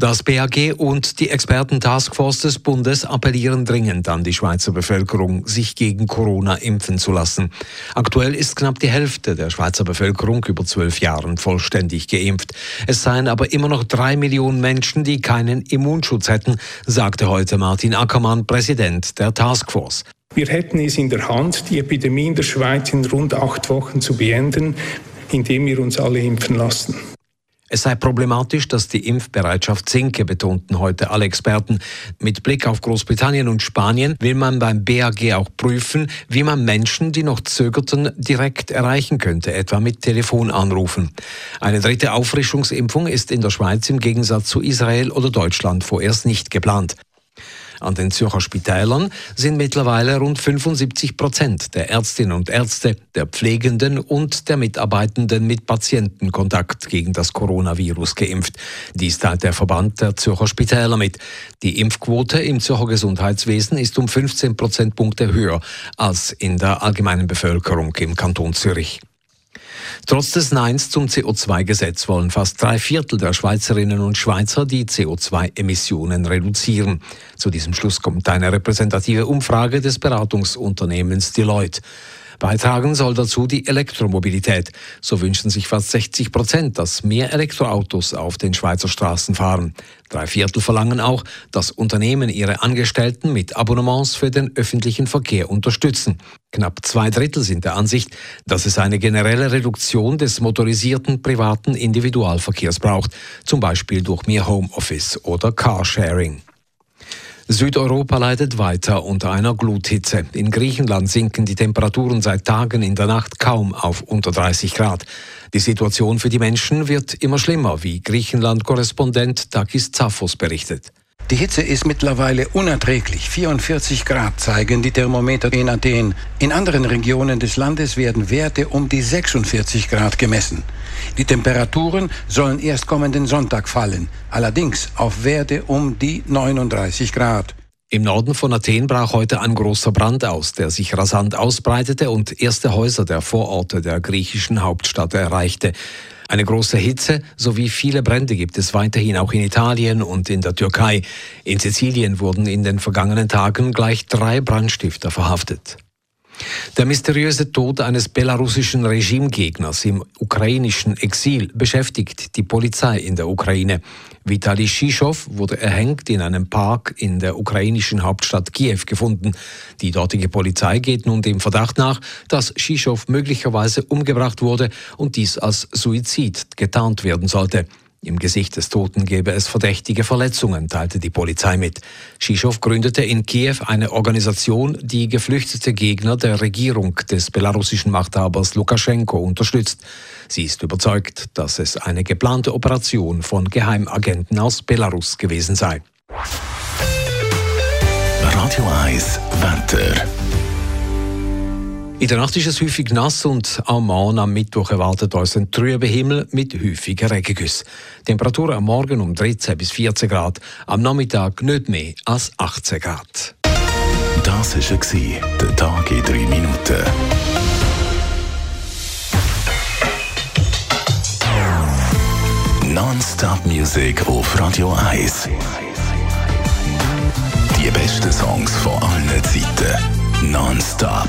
Das BAG und die Experten-Taskforce des Bundes appellieren dringend an die Schweizer Bevölkerung, sich gegen Corona impfen zu lassen. Aktuell ist knapp die Hälfte der Schweizer Bevölkerung über zwölf Jahren vollständig geimpft. Es seien aber immer noch drei Millionen Menschen, die keinen Immunschutz hätten, sagte heute Martin Ackermann, Präsident der Taskforce. Wir hätten es in der Hand, die Epidemie in der Schweiz in rund acht Wochen zu beenden, indem wir uns alle impfen lassen. Es sei problematisch, dass die Impfbereitschaft sinke, betonten heute alle Experten. Mit Blick auf Großbritannien und Spanien will man beim BAG auch prüfen, wie man Menschen, die noch zögerten, direkt erreichen könnte, etwa mit Telefonanrufen. Eine dritte Auffrischungsimpfung ist in der Schweiz im Gegensatz zu Israel oder Deutschland vorerst nicht geplant. An den Zürcher Spitälern sind mittlerweile rund 75 Prozent der Ärztinnen und Ärzte, der Pflegenden und der Mitarbeitenden mit Patientenkontakt gegen das Coronavirus geimpft. Dies teilt der Verband der Zürcher Spitäler mit. Die Impfquote im Zürcher Gesundheitswesen ist um 15 Prozentpunkte höher als in der allgemeinen Bevölkerung im Kanton Zürich. Trotz des Neins zum CO2-Gesetz wollen fast drei Viertel der Schweizerinnen und Schweizer die CO2-Emissionen reduzieren. Zu diesem Schluss kommt eine repräsentative Umfrage des Beratungsunternehmens Deloitte. Beitragen soll dazu die Elektromobilität. So wünschen sich fast 60 Prozent, dass mehr Elektroautos auf den Schweizer Straßen fahren. Drei Viertel verlangen auch, dass Unternehmen ihre Angestellten mit Abonnements für den öffentlichen Verkehr unterstützen. Knapp zwei Drittel sind der Ansicht, dass es eine generelle Reduktion des motorisierten privaten Individualverkehrs braucht, zum Beispiel durch mehr Homeoffice oder Carsharing. Südeuropa leidet weiter unter einer Gluthitze. In Griechenland sinken die Temperaturen seit Tagen in der Nacht kaum auf unter 30 Grad. Die Situation für die Menschen wird immer schlimmer, wie Griechenland-Korrespondent Takis Zaphos berichtet. Die Hitze ist mittlerweile unerträglich. 44 Grad zeigen die Thermometer in Athen. In anderen Regionen des Landes werden Werte um die 46 Grad gemessen. Die Temperaturen sollen erst kommenden Sonntag fallen, allerdings auf Werte um die 39 Grad. Im Norden von Athen brach heute ein großer Brand aus, der sich rasant ausbreitete und erste Häuser der Vororte der griechischen Hauptstadt erreichte. Eine große Hitze sowie viele Brände gibt es weiterhin auch in Italien und in der Türkei. In Sizilien wurden in den vergangenen Tagen gleich drei Brandstifter verhaftet. Der mysteriöse Tod eines belarussischen Regimegegners im ukrainischen Exil beschäftigt die Polizei in der Ukraine. Vitali Shischow wurde erhängt in einem Park in der ukrainischen Hauptstadt Kiew gefunden. Die dortige Polizei geht nun dem Verdacht nach, dass Shischow möglicherweise umgebracht wurde und dies als Suizid getarnt werden sollte. Im Gesicht des Toten gäbe es verdächtige Verletzungen, teilte die Polizei mit. Shischow gründete in Kiew eine Organisation, die geflüchtete Gegner der Regierung des belarussischen Machthabers Lukaschenko unterstützt. Sie ist überzeugt, dass es eine geplante Operation von Geheimagenten aus Belarus gewesen sei. Radio 1 Wetter. In der Nacht ist es häufig nass und am Morgen am Mittwoch erwartet uns ein trüber Himmel mit häufigen Regengüssen. Temperatur am Morgen um 13 bis 14 Grad, am Nachmittag nicht mehr als 18 Grad. Das war der Tag in drei Minuten. Non-Stop Music auf Radio 1. Die besten Songs von allen Zeiten. Non-Stop.